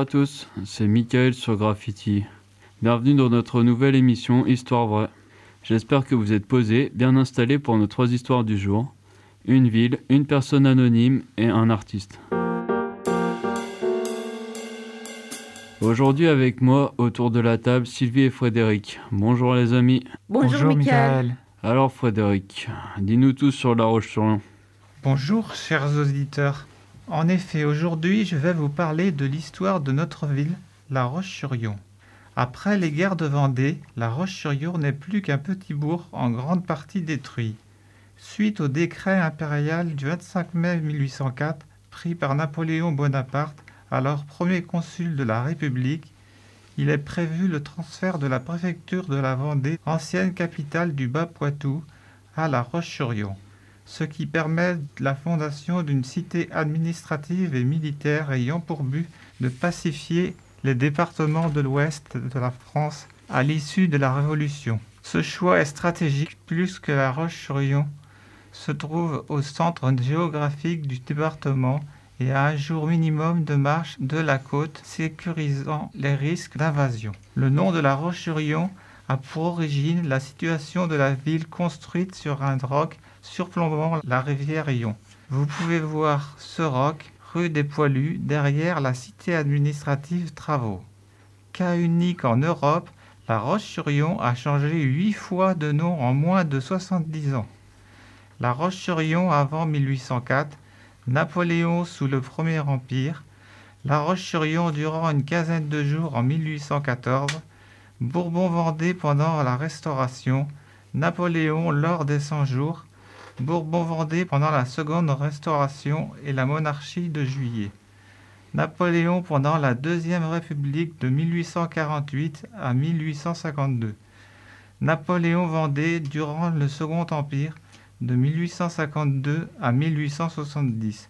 Bonjour à tous, c'est Michael sur Graffiti. Bienvenue dans notre nouvelle émission Histoire vraie. J'espère que vous êtes posés, bien installés pour nos trois histoires du jour. Une ville, une personne anonyme et un artiste. Aujourd'hui avec moi autour de la table Sylvie et Frédéric. Bonjour les amis. Bonjour, Michael. Alors Frédéric, dis-nous tout sur La Roche-sur-Yon. Bonjour chers auditeurs. En effet, aujourd'hui je vais vous parler de l'histoire de notre ville, La Roche-sur-Yon. Après les guerres de Vendée, La Roche-sur-Yon n'est plus qu'un petit bourg en grande partie détruit. Suite au décret impérial du 25 mai 1804 pris par Napoléon Bonaparte, alors premier consul de la République, il est prévu le transfert de la préfecture de la Vendée, ancienne capitale du Bas-Poitou, à La Roche-sur-Yon, ce qui permet la fondation d'une cité administrative et militaire ayant pour but de pacifier les départements de l'ouest de la France à l'issue de la Révolution. Ce choix est stratégique plus que La Roche-sur-Yon se trouve au centre géographique du département et à un jour minimum de marche de la côte, sécurisant les risques d'invasion. Le nom de la Roche-sur-Yon a pour origine la situation de la ville construite sur un roc surplombant la rivière Yon. Vous pouvez voir ce roc rue des Poilus, derrière la cité administrative Travaux. Cas unique en Europe, la Roche-sur-Yon a changé huit fois de nom en moins de 70 ans. La Roche-sur-Yon avant 1804, Napoléon sous le Premier Empire, La Roche-sur-Yon durant une quinzaine de jours en 1814, Bourbon-Vendée pendant la Restauration, Napoléon lors des Cent Jours, Bourbon-Vendée pendant la Seconde Restauration et la Monarchie de Juillet. Napoléon pendant la Deuxième République de 1848 à 1852. Napoléon Vendée durant le Second Empire de 1852 à 1870,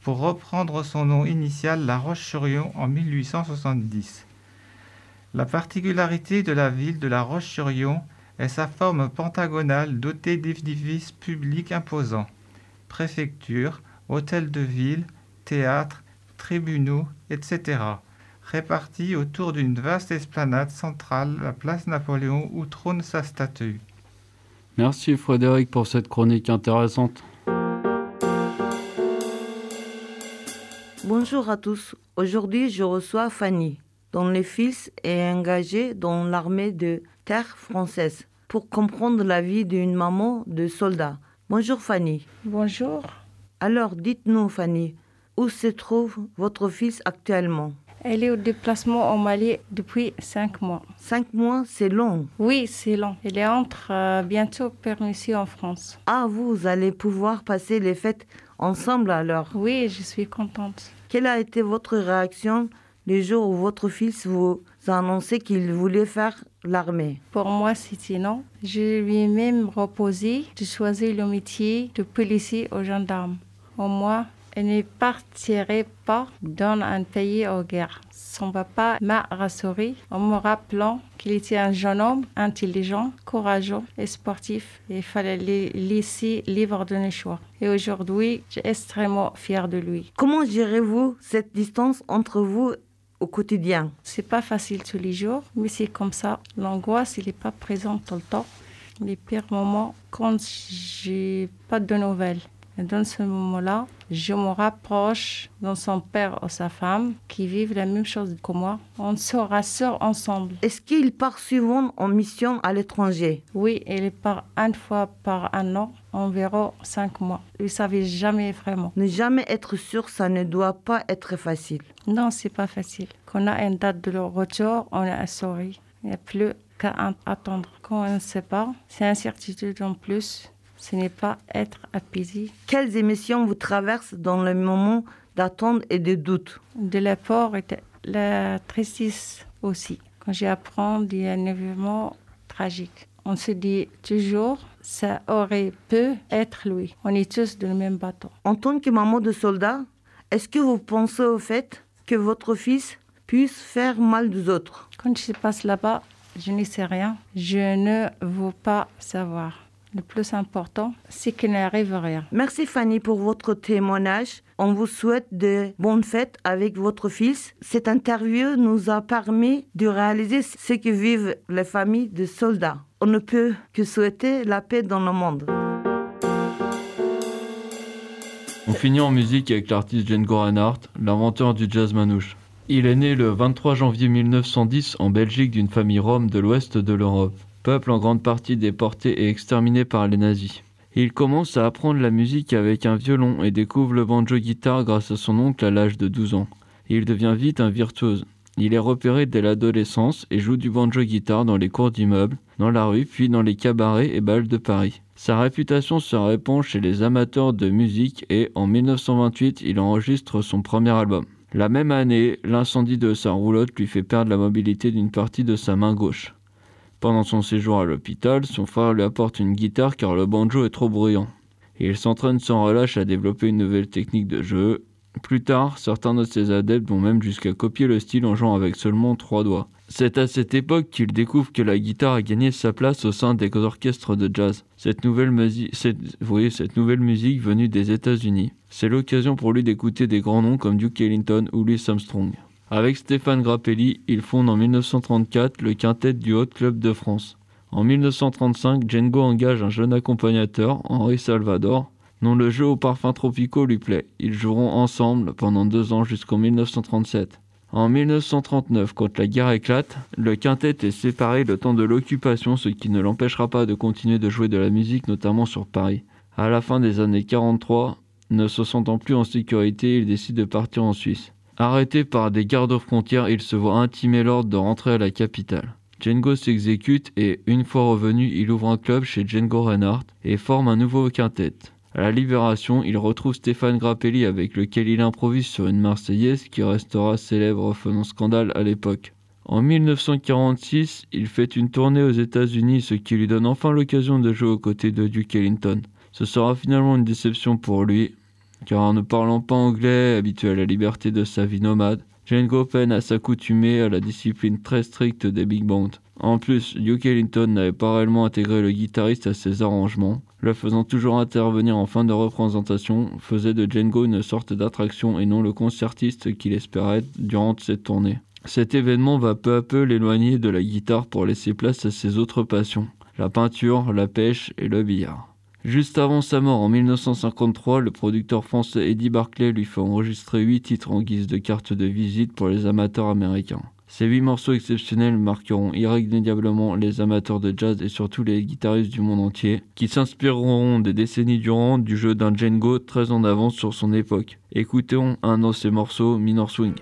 pour reprendre son nom initial La Roche-sur-Yon en 1870. La particularité de la ville de La Roche-sur-Yon est sa forme pentagonale dotée d'édifices publics imposants. Préfecture, hôtel de ville, théâtre, tribunaux, etc. répartis autour d'une vaste esplanade centrale, la place Napoléon, où trône sa statue. Merci Frédéric pour cette chronique intéressante. Bonjour à tous. Aujourd'hui, je reçois Fanny, dont le fils est engagé dans l'armée de terre française pour comprendre la vie d'une maman de soldat. Bonjour Fanny. Bonjour. Alors, dites-nous Fanny, où se trouve votre fils actuellement? Elle est au déplacement au Mali depuis cinq mois. Cinq mois, c'est long. Oui, c'est long. Elle est entre euh, bientôt permis en France. Ah, vous allez pouvoir passer les fêtes ensemble alors. Oui, je suis contente. Quelle a été votre réaction le jour où votre fils vous a annoncé qu'il voulait faire l'armée Pour moi, c'était non. Je lui ai même proposé de choisir le métier de policier au gendarme. Au moins, elle ne partirait pas dans un pays en guerre. Son papa m'a rassuré en me rappelant qu'il était un jeune homme intelligent, courageux et sportif. Et il fallait le laisser libre de nos choix. Et aujourd'hui, je suis extrêmement fière de lui. Comment gérez-vous cette distance entre vous au quotidien C'est pas facile tous les jours, mais c'est comme ça. L'angoisse, il n'est pas présent tout le temps. Les pires moments, quand j'ai pas de nouvelles. Et dans ce moment-là, je me rapproche de son père ou sa femme qui vivent la même chose que moi. On se rassure ensemble. Est-ce qu'il part souvent en mission à l'étranger? Oui, il part une fois par un an, environ cinq mois. Il ne savait jamais vraiment. Ne jamais être sûr, ça ne doit pas être facile. Non, c'est pas facile. Quand on a une date de retour, on est assuré. Il n'y a plus qu'à attendre. Quand on ne sait pas, c'est incertitude en plus ce n'est pas être apaisé. Quelles émotions vous traversent dans le moment d'attente et de doute? De la peur et de la tristesse aussi. Quand j'apprends d'un événement tragique, on se dit toujours, ça aurait pu être lui. On est tous dans le même bateau. En tant que maman de soldat, est-ce que vous pensez au fait que votre fils puisse faire mal aux autres? Quand je passe là-bas, je ne sais rien. Je ne veux pas savoir. Le plus important, c'est qu'il n'arrive rien. Merci Fanny pour votre témoignage. On vous souhaite de bonnes fêtes avec votre fils. Cette interview nous a permis de réaliser ce que vivent les familles de soldats. On ne peut que souhaiter la paix dans le monde. On finit en musique avec l'artiste Django Reinhardt, l'inventeur du jazz manouche. Il est né le 23 janvier 1910 en Belgique d'une famille rome de l'ouest de l'Europe, peuple en grande partie déporté et exterminé par les nazis. Il commence à apprendre la musique avec un violon et découvre le banjo-guitare grâce à son oncle à l'âge de 12 ans. Il devient vite un virtuose. Il est repéré dès l'adolescence et joue du banjo-guitare dans les cours d'immeubles, dans la rue, puis dans les cabarets et balles de Paris. Sa réputation se répand chez les amateurs de musique et en 1928, il enregistre son premier album. La même année, l'incendie de sa roulotte lui fait perdre la mobilité d'une partie de sa main gauche. Pendant son séjour à l'hôpital, son frère lui apporte une guitare car le banjo est trop bruyant. il s'entraîne sans relâche à développer une nouvelle technique de jeu. Plus tard, certains de ses adeptes vont même jusqu'à copier le style en jouant avec seulement trois doigts. C'est à cette époque qu'il découvre que la guitare a gagné sa place au sein des orchestres de jazz. Cette nouvelle, cette, cette nouvelle musique venue des États-Unis. C'est l'occasion pour lui d'écouter des grands noms comme Duke Ellington ou Louis Armstrong. Avec Stéphane Grappelli, il fonde en 1934 le quintet du Haut Club de France. En 1935, Django engage un jeune accompagnateur, Henri Salvador, dont le jeu aux parfums tropicaux lui plaît. Ils joueront ensemble pendant deux ans jusqu'en 1937. En 1939, quand la guerre éclate, le quintet est séparé le temps de l'occupation, ce qui ne l'empêchera pas de continuer de jouer de la musique, notamment sur Paris. À la fin des années 43, ne se sentant plus en sécurité, il décide de partir en Suisse. Arrêté par des gardes frontières, il se voit intimer l'ordre de rentrer à la capitale. Django s'exécute et, une fois revenu, il ouvre un club chez Django Reinhardt et forme un nouveau quintet. À la Libération, il retrouve Stéphane Grappelli avec lequel il improvise sur une Marseillaise qui restera célèbre faisant scandale à l'époque. En 1946, il fait une tournée aux États-Unis, ce qui lui donne enfin l'occasion de jouer aux côtés de Duke Ellington. Ce sera finalement une déception pour lui, car en ne parlant pas anglais, habitué à la liberté de sa vie nomade, Django peine à s'accoutumer à la discipline très stricte des big bands. En plus, Duke Ellington n'avait pas réellement intégré le guitariste à ses arrangements, le faisant toujours intervenir en fin de représentation, faisait de Django une sorte d'attraction et non le concertiste qu'il espérait durant cette tournée. Cet événement va peu à peu l'éloigner de la guitare pour laisser place à ses autres passions, la peinture, la pêche et le billard. Juste avant sa mort en 1953, le producteur français Eddie Barclay lui fait enregistrer 8 titres en guise de carte de visite pour les amateurs américains. Ces huit morceaux exceptionnels marqueront irrémédiablement les amateurs de jazz et surtout les guitaristes du monde entier, qui s'inspireront des décennies durant du jeu d'un Django très en avance sur son époque. Écoutons un de ces morceaux, Minor Swing.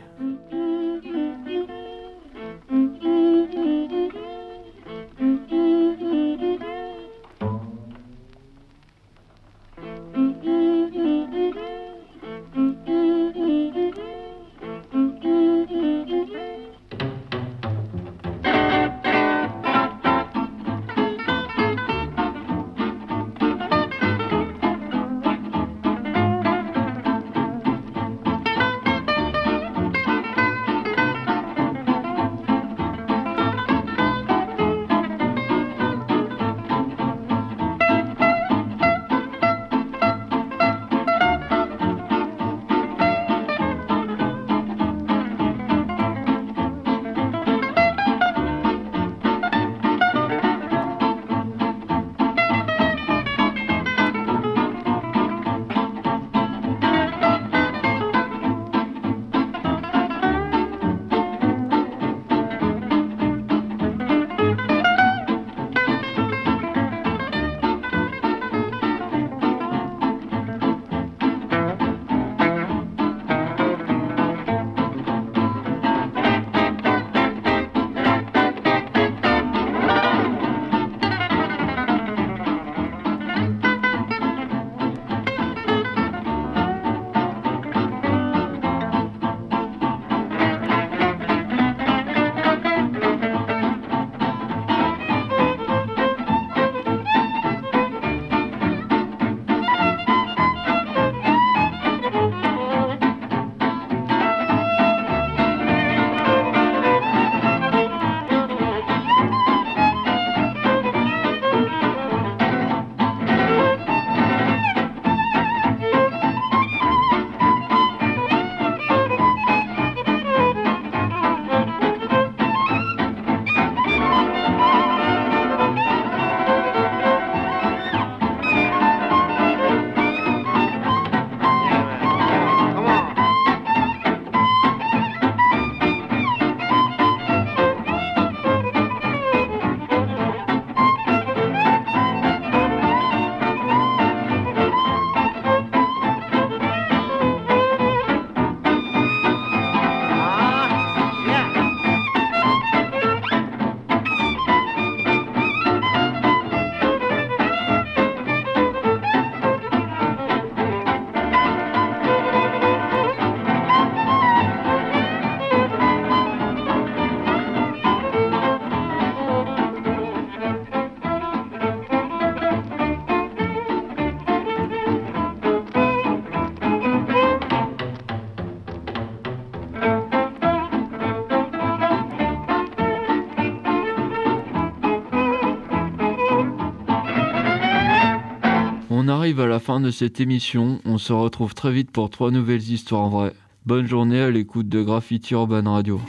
Fin de cette émission. On se retrouve très vite pour trois nouvelles histoires vraies. Bonne journée à l'écoute de Graffiti Urban Radio.